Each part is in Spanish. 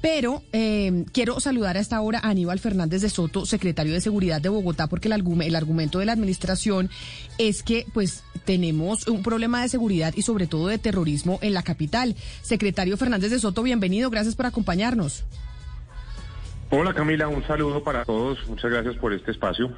Pero eh, quiero saludar a esta hora a Aníbal Fernández de Soto, secretario de Seguridad de Bogotá, porque el, el argumento de la administración es que pues tenemos un problema de seguridad y sobre todo de terrorismo en la capital. Secretario Fernández de Soto, bienvenido, gracias por acompañarnos. Hola Camila, un saludo para todos. Muchas gracias por este espacio.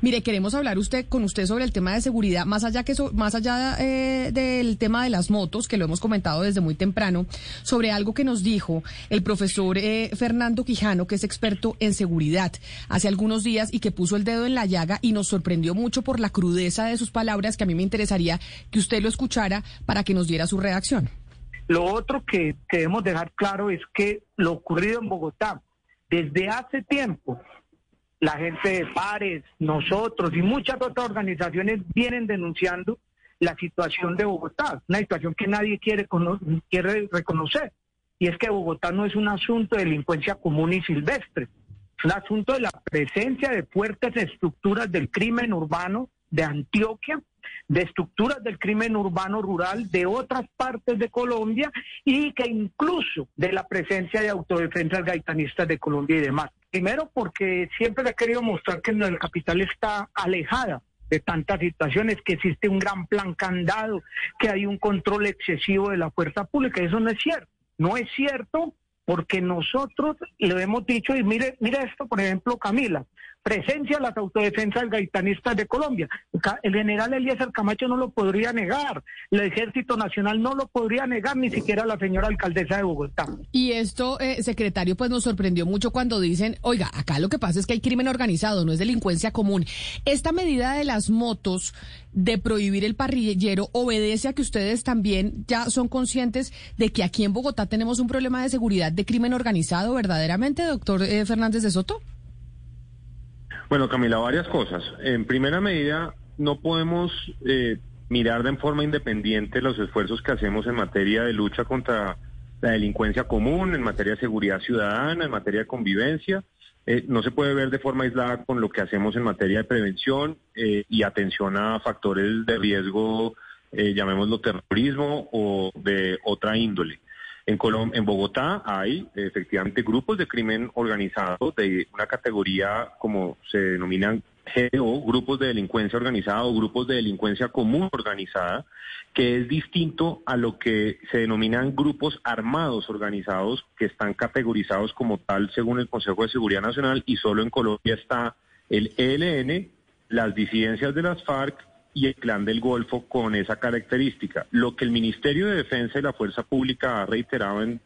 Mire, queremos hablar usted con usted sobre el tema de seguridad, más allá que más allá eh, del tema de las motos, que lo hemos comentado desde muy temprano, sobre algo que nos dijo el profesor eh, Fernando Quijano, que es experto en seguridad, hace algunos días y que puso el dedo en la llaga y nos sorprendió mucho por la crudeza de sus palabras, que a mí me interesaría que usted lo escuchara para que nos diera su reacción. Lo otro que debemos dejar claro es que lo ocurrido en Bogotá desde hace tiempo, la gente de Pares, nosotros y muchas otras organizaciones vienen denunciando la situación de Bogotá, una situación que nadie quiere, quiere reconocer. Y es que Bogotá no es un asunto de delincuencia común y silvestre, es un asunto de la presencia de fuertes estructuras del crimen urbano de Antioquia de estructuras del crimen urbano rural de otras partes de Colombia y que incluso de la presencia de autodefensas gaitanistas de Colombia y demás. Primero porque siempre le he querido mostrar que la capital está alejada de tantas situaciones, que existe un gran plan candado, que hay un control excesivo de la fuerza pública. Eso no es cierto. No es cierto porque nosotros lo hemos dicho, y mire, mire esto, por ejemplo, Camila, presencia de las autodefensas gaitanistas de Colombia. El general Eliezer Camacho no lo podría negar, el Ejército Nacional no lo podría negar, ni siquiera la señora alcaldesa de Bogotá. Y esto, eh, secretario, pues nos sorprendió mucho cuando dicen, oiga, acá lo que pasa es que hay crimen organizado, no es delincuencia común. Esta medida de las motos de prohibir el parrillero obedece a que ustedes también ya son conscientes de que aquí en Bogotá tenemos un problema de seguridad de crimen organizado verdaderamente, doctor eh, Fernández de Soto. Bueno, Camila, varias cosas. En primera medida, no podemos eh, mirar de forma independiente los esfuerzos que hacemos en materia de lucha contra la delincuencia común, en materia de seguridad ciudadana, en materia de convivencia. Eh, no se puede ver de forma aislada con lo que hacemos en materia de prevención eh, y atención a factores de riesgo, llamémoslo terrorismo o de otra índole. En, en Bogotá hay efectivamente grupos de crimen organizado de una categoría como se denominan GO, grupos de delincuencia organizada o grupos de delincuencia común organizada, que es distinto a lo que se denominan grupos armados organizados que están categorizados como tal según el Consejo de Seguridad Nacional y solo en Colombia está el ELN, las disidencias de las FARC y el Clan del Golfo con esa característica. Lo que el Ministerio de Defensa y la Fuerza Pública ha reiterado en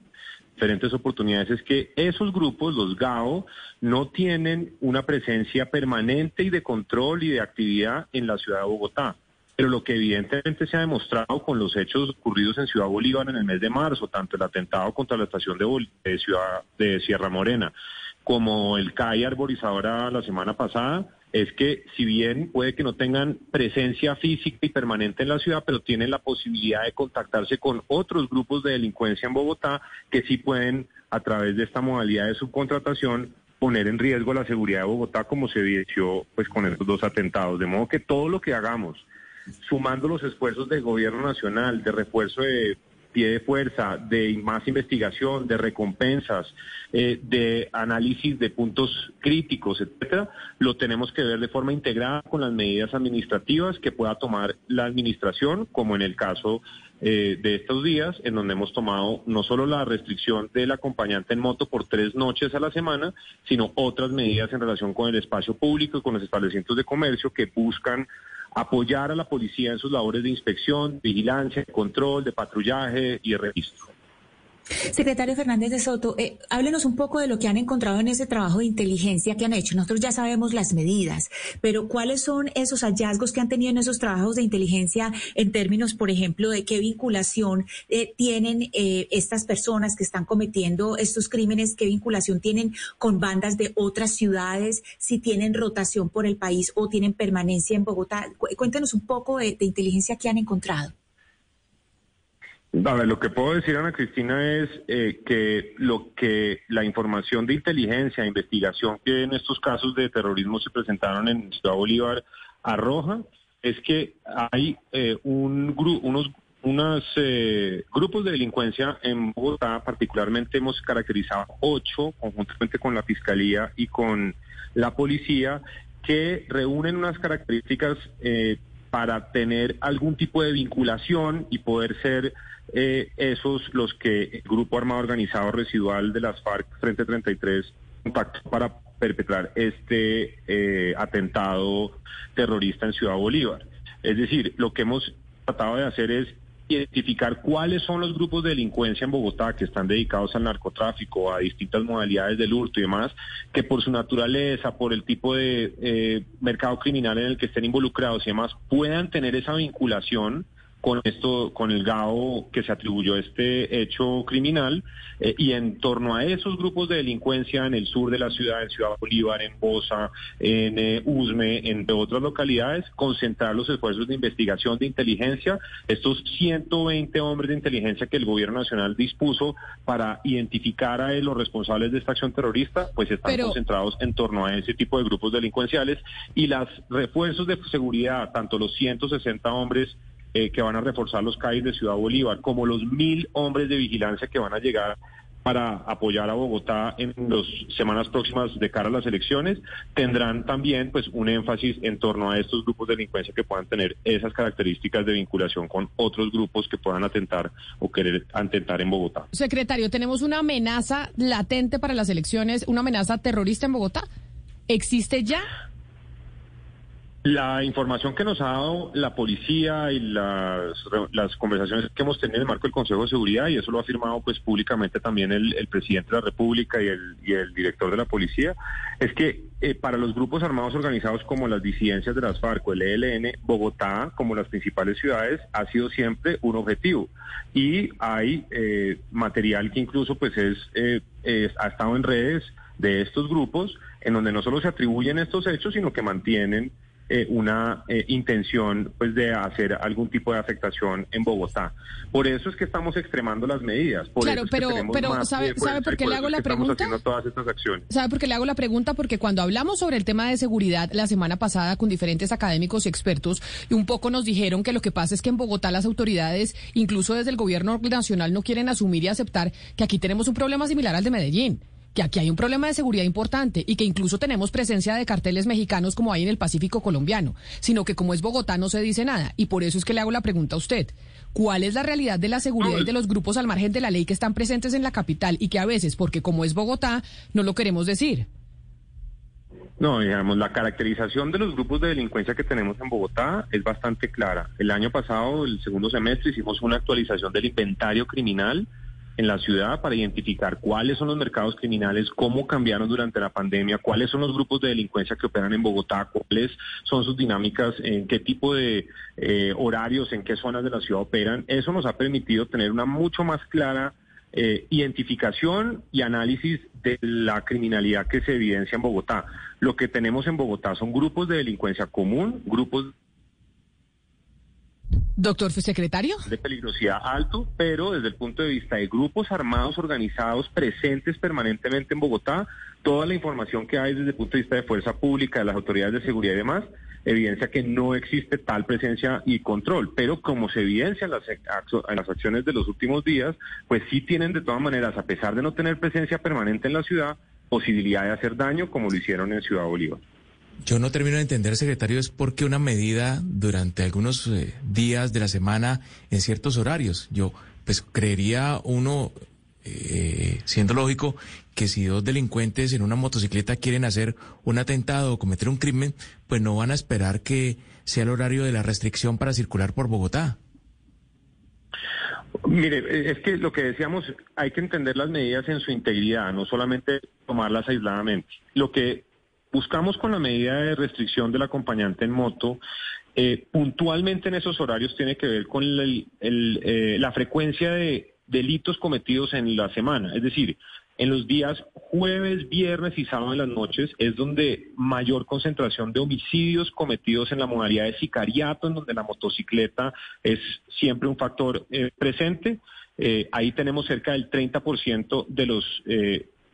diferentes oportunidades es que esos grupos, los GAO, no tienen una presencia permanente y de control y de actividad en la ciudad de Bogotá. Pero lo que evidentemente se ha demostrado con los hechos ocurridos en Ciudad Bolívar en el mes de marzo, tanto el atentado contra la estación de, Ciudad de Sierra Morena como el CAI arborizadora la semana pasada, es que si bien puede que no tengan presencia física y permanente en la ciudad, pero tienen la posibilidad de contactarse con otros grupos de delincuencia en Bogotá que sí pueden, a través de esta modalidad de subcontratación, poner en riesgo la seguridad de Bogotá como se evidenció pues con estos dos atentados. De modo que todo lo que hagamos, sumando los esfuerzos del gobierno nacional de refuerzo de pie de fuerza, de más investigación, de recompensas, eh, de análisis de puntos críticos, etcétera, lo tenemos que ver de forma integrada con las medidas administrativas que pueda tomar la administración, como en el caso eh, de estos días, en donde hemos tomado no solo la restricción del acompañante en moto por tres noches a la semana, sino otras medidas en relación con el espacio público y con los establecimientos de comercio que buscan apoyar a la policía en sus labores de inspección, vigilancia, control, de patrullaje y de registro. Secretario Fernández de Soto, eh, háblenos un poco de lo que han encontrado en ese trabajo de inteligencia que han hecho. Nosotros ya sabemos las medidas, pero ¿cuáles son esos hallazgos que han tenido en esos trabajos de inteligencia en términos, por ejemplo, de qué vinculación eh, tienen eh, estas personas que están cometiendo estos crímenes, qué vinculación tienen con bandas de otras ciudades, si tienen rotación por el país o tienen permanencia en Bogotá? Cuéntenos un poco de inteligencia que han encontrado. A ver, lo que puedo decir, Ana Cristina, es eh, que lo que la información de inteligencia, investigación que en estos casos de terrorismo se presentaron en Ciudad Bolívar arroja es que hay eh, un unos unos eh, grupos de delincuencia en Bogotá, particularmente hemos caracterizado ocho, conjuntamente con la Fiscalía y con la Policía, que reúnen unas características para tener algún tipo de vinculación y poder ser eh, esos los que el Grupo Armado Organizado Residual de las FARC Frente 33 contactó para perpetrar este eh, atentado terrorista en Ciudad Bolívar. Es decir, lo que hemos tratado de hacer es identificar cuáles son los grupos de delincuencia en Bogotá que están dedicados al narcotráfico, a distintas modalidades del hurto y demás, que por su naturaleza, por el tipo de eh, mercado criminal en el que estén involucrados y demás, puedan tener esa vinculación con esto, con el GAO que se atribuyó este hecho criminal eh, y en torno a esos grupos de delincuencia en el sur de la ciudad, en Ciudad Bolívar, en Bosa, en eh, Usme, entre otras localidades, concentrar los esfuerzos de investigación de inteligencia, estos 120 hombres de inteligencia que el gobierno nacional dispuso para identificar a los responsables de esta acción terrorista, pues están concentrados en torno a ese tipo de grupos delincuenciales y los refuerzos de seguridad, tanto los 160 hombres eh, que van a reforzar los CAIs de Ciudad Bolívar, como los mil hombres de vigilancia que van a llegar para apoyar a Bogotá en las semanas próximas de cara a las elecciones, tendrán también pues un énfasis en torno a estos grupos de delincuencia que puedan tener esas características de vinculación con otros grupos que puedan atentar o querer atentar en Bogotá. Secretario, tenemos una amenaza latente para las elecciones, una amenaza terrorista en Bogotá. ¿Existe ya? La información que nos ha dado la policía y las, las conversaciones que hemos tenido en el marco del Consejo de Seguridad, y eso lo ha afirmado pues públicamente también el, presidente de la República y el, director de la policía, es que eh, para los grupos armados organizados como las disidencias de las FARC o el ELN, Bogotá, como las principales ciudades, ha sido siempre un objetivo. Y hay eh, material que incluso pues es, eh, ha estado en redes de estos grupos, en donde no solo se atribuyen estos hechos, sino que mantienen eh, una eh, intención pues de hacer algún tipo de afectación en Bogotá. Por eso es que estamos extremando las medidas. claro, pero, pero ¿sabe, ¿sabe por qué le hago la pregunta? Todas estas acciones. ¿Sabe por qué le hago la pregunta? Porque cuando hablamos sobre el tema de seguridad la semana pasada con diferentes académicos y expertos, y un poco nos dijeron que lo que pasa es que en Bogotá las autoridades, incluso desde el gobierno nacional, no quieren asumir y aceptar que aquí tenemos un problema similar al de Medellín que aquí hay un problema de seguridad importante y que incluso tenemos presencia de carteles mexicanos como hay en el Pacífico colombiano, sino que como es Bogotá no se dice nada. Y por eso es que le hago la pregunta a usted. ¿Cuál es la realidad de la seguridad y de los grupos al margen de la ley que están presentes en la capital y que a veces, porque como es Bogotá, no lo queremos decir? No, digamos, la caracterización de los grupos de delincuencia que tenemos en Bogotá es bastante clara. El año pasado, el segundo semestre, hicimos una actualización del inventario criminal en la ciudad para identificar cuáles son los mercados criminales, cómo cambiaron durante la pandemia, cuáles son los grupos de delincuencia que operan en Bogotá, cuáles son sus dinámicas, en qué tipo de eh, horarios, en qué zonas de la ciudad operan. Eso nos ha permitido tener una mucho más clara eh, identificación y análisis de la criminalidad que se evidencia en Bogotá. Lo que tenemos en Bogotá son grupos de delincuencia común, grupos Doctor secretario. De peligrosidad alto, pero desde el punto de vista de grupos armados organizados presentes permanentemente en Bogotá, toda la información que hay desde el punto de vista de fuerza pública, de las autoridades de seguridad y demás, evidencia que no existe tal presencia y control. Pero como se evidencia en las, en las acciones de los últimos días, pues sí tienen de todas maneras, a pesar de no tener presencia permanente en la ciudad, posibilidad de hacer daño como lo hicieron en Ciudad Bolívar. Yo no termino de entender, secretario, es por qué una medida durante algunos eh, días de la semana en ciertos horarios. Yo, pues, creería uno, eh, siendo lógico, que si dos delincuentes en una motocicleta quieren hacer un atentado o cometer un crimen, pues no van a esperar que sea el horario de la restricción para circular por Bogotá. Mire, es que lo que decíamos, hay que entender las medidas en su integridad, no solamente tomarlas aisladamente. Lo que Buscamos con la medida de restricción del acompañante en moto, eh, puntualmente en esos horarios tiene que ver con eh, la frecuencia de delitos cometidos en la semana. Es decir, en los días jueves, viernes y sábado en las noches es donde mayor concentración de homicidios cometidos en la modalidad de sicariato, en donde la motocicleta es siempre un factor eh, presente. ahí tenemos cerca del 30% de los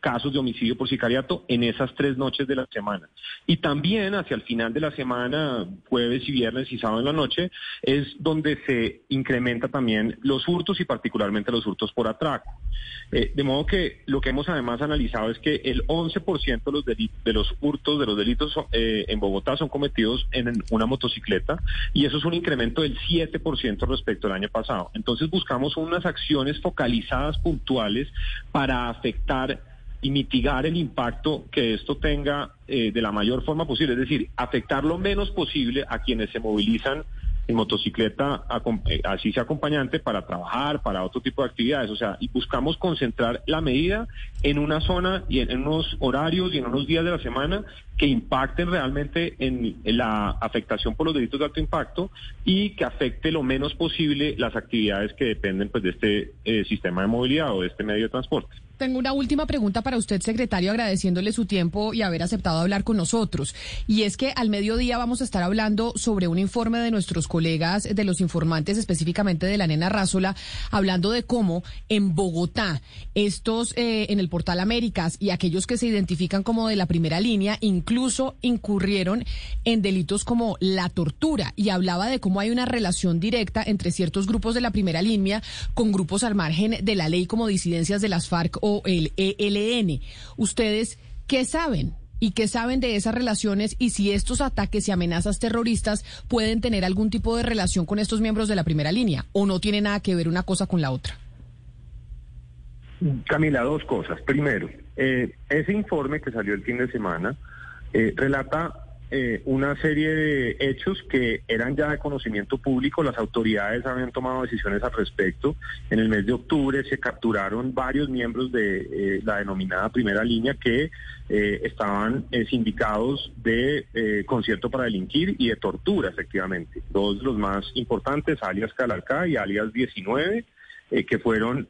casos de homicidio por sicariato en esas tres noches de la semana. Y también hacia el final de la semana, jueves y viernes y sábado en la noche, es donde se incrementa también los hurtos y particularmente los hurtos por atraco. Eh, de modo que lo que hemos además analizado es que el 11% de los, de los hurtos, de los delitos eh, en Bogotá son cometidos en una motocicleta y eso es un incremento del 7% respecto al año pasado. Entonces buscamos unas acciones focalizadas puntuales para afectar y mitigar el impacto que esto tenga eh, de la mayor forma posible, es decir, afectar lo menos posible a quienes se movilizan en motocicleta, eh, así sea acompañante, para trabajar, para otro tipo de actividades. O sea, y buscamos concentrar la medida en una zona y en, unos horarios y en unos días de la semana que impacten realmente en, la afectación por los delitos de alto impacto y que afecte lo menos posible las actividades que dependen pues de este eh, sistema de movilidad o de este medio de transporte. Tengo una última pregunta para usted, secretario, agradeciéndole su tiempo y haber aceptado hablar con nosotros. Y es que al mediodía vamos a estar hablando sobre un informe de nuestros colegas, de los informantes, específicamente de la nena Rázola, hablando de cómo en Bogotá, estos eh, en el portal Américas y aquellos que se identifican como de la primera línea, incluso incurrieron en delitos como la tortura. Y hablaba de cómo hay una relación directa entre ciertos grupos de la primera línea con grupos al margen de la ley como disidencias de las FARC o el ELN. ¿Ustedes qué saben? ¿Y qué saben de esas relaciones y si estos ataques y amenazas terroristas pueden tener algún tipo de relación con estos miembros de la primera línea o no tiene nada que ver una cosa con la otra? Camila, dos cosas. Primero, eh, ese informe que salió el fin de semana eh, relata eh, una serie de hechos que eran ya de conocimiento público, las autoridades habían tomado decisiones al respecto. En el mes de octubre se capturaron varios miembros de eh, la denominada primera línea que eh, estaban sindicados de concierto para delinquir y de tortura, efectivamente. Dos de los más importantes, alias Calarcá y alias 19, que fueron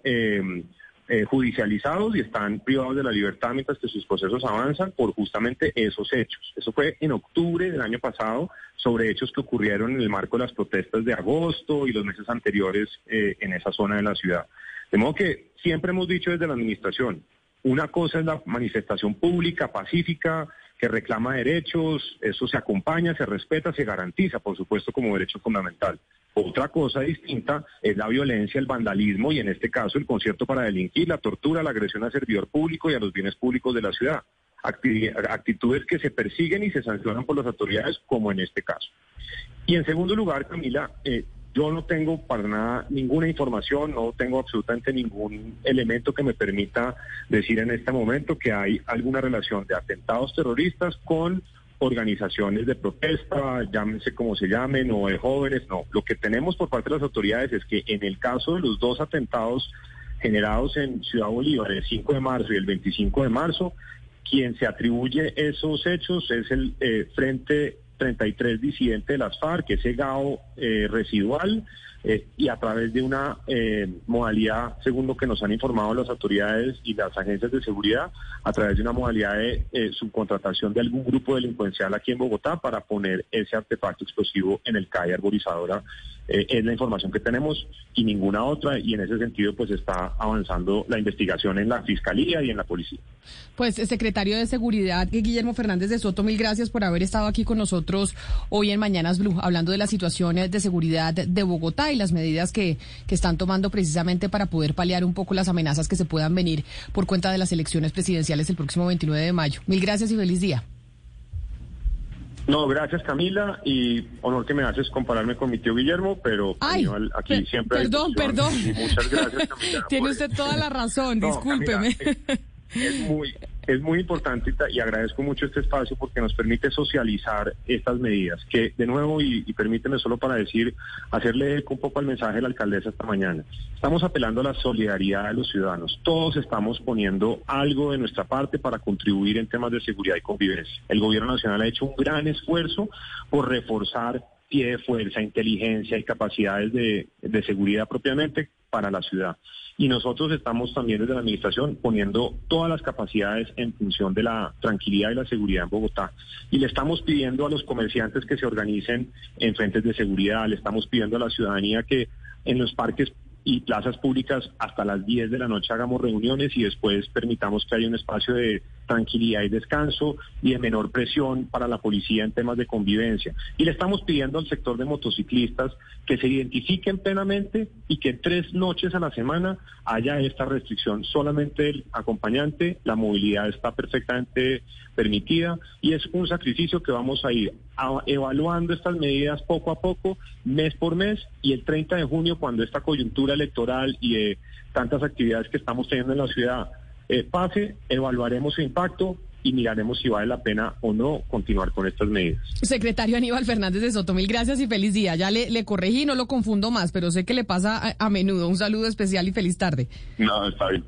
eh, judicializados y están privados de la libertad mientras que sus procesos avanzan por justamente esos hechos. Eso fue en octubre del año pasado sobre hechos que ocurrieron en el marco de las protestas de agosto y los meses anteriores eh, en esa zona de la ciudad. De modo que siempre hemos dicho desde la administración, una cosa es la manifestación pública, pacífica, que reclama derechos, eso se acompaña, se respeta, se garantiza, por supuesto, como derecho fundamental. Otra cosa distinta es la violencia, el vandalismo y en este caso el concierto para delinquir, la tortura, la agresión al servidor público y a los bienes públicos de la ciudad. actitudes que se persiguen y se sancionan por las autoridades, como en este caso. Y en segundo lugar, Camila, eh, yo no tengo para nada ninguna información, no tengo absolutamente ningún elemento que me permita decir en este momento que hay alguna relación de atentados terroristas con organizaciones de protesta, llámense como se llamen, o de jóvenes, no. Lo que tenemos por parte de las autoridades es que en el caso de los dos atentados generados en Ciudad Bolívar el 5 de marzo y el 25 de marzo, quien se atribuye esos hechos es el eh, Frente 33 disidente de las FARC, ese GAO eh, residual, eh, y a través de una eh, modalidad, según lo que nos han informado las autoridades y las agencias de seguridad, a través de una modalidad de subcontratación de algún grupo delincuencial aquí en Bogotá para poner ese artefacto explosivo en el CAI arborizadora eh, es la información que tenemos y ninguna otra y en ese sentido pues está avanzando la investigación en la Fiscalía y en la Policía. Pues secretario de Seguridad Guillermo Fernández de Soto, mil gracias por haber estado aquí con nosotros hoy en Mañanas Blue, hablando de las situaciones de seguridad de Bogotá y las medidas que, que están tomando precisamente para poder paliar un poco las amenazas que se puedan venir por cuenta de las elecciones presidenciales el próximo 29 de mayo. Mil gracias y feliz día. No, gracias Camila y honor que me haces compararme con mi tío Guillermo, pero aquí siempre Perdón, perdón. muchas gracias Camila. Tiene usted toda la razón, discúlpeme. es, muy es muy importante y agradezco mucho este espacio porque nos permite socializar estas medidas, que de nuevo, y, permíteme solo para decir, hacerle un poco al mensaje de la alcaldesa esta mañana. Estamos apelando a la solidaridad de los ciudadanos. Todos estamos poniendo algo de nuestra parte para contribuir en temas de seguridad y convivencia. El gobierno nacional ha hecho un gran esfuerzo por reforzar pie de fuerza, inteligencia y capacidades de, de seguridad propiamente para la ciudad. Y nosotros estamos también desde la Administración poniendo todas las capacidades en función de la tranquilidad y la seguridad en Bogotá. Y le estamos pidiendo a los comerciantes que se organicen en frentes de seguridad, le estamos pidiendo a la ciudadanía que en los parques y plazas públicas hasta las 10 de la noche hagamos reuniones y después permitamos que haya un espacio de tranquilidad y descanso y de menor presión para la policía en temas de convivencia. Y le estamos pidiendo al sector de motociclistas que se identifiquen plenamente y que tres noches a la semana haya esta restricción. Solamente el acompañante, la movilidad está perfectamente permitida y es un sacrificio que vamos a ir evaluando estas medidas poco a poco, mes por mes y el 30 de junio cuando esta coyuntura electoral y de tantas actividades que estamos teniendo en la ciudad eh, pase, evaluaremos su impacto y miraremos si vale la pena o no continuar con estas medidas. Secretario Aníbal Fernández de Soto, mil gracias y feliz día. Ya le, le corregí, no lo confundo más, pero sé que le pasa a, a menudo. Un saludo especial y feliz tarde. No, está bien.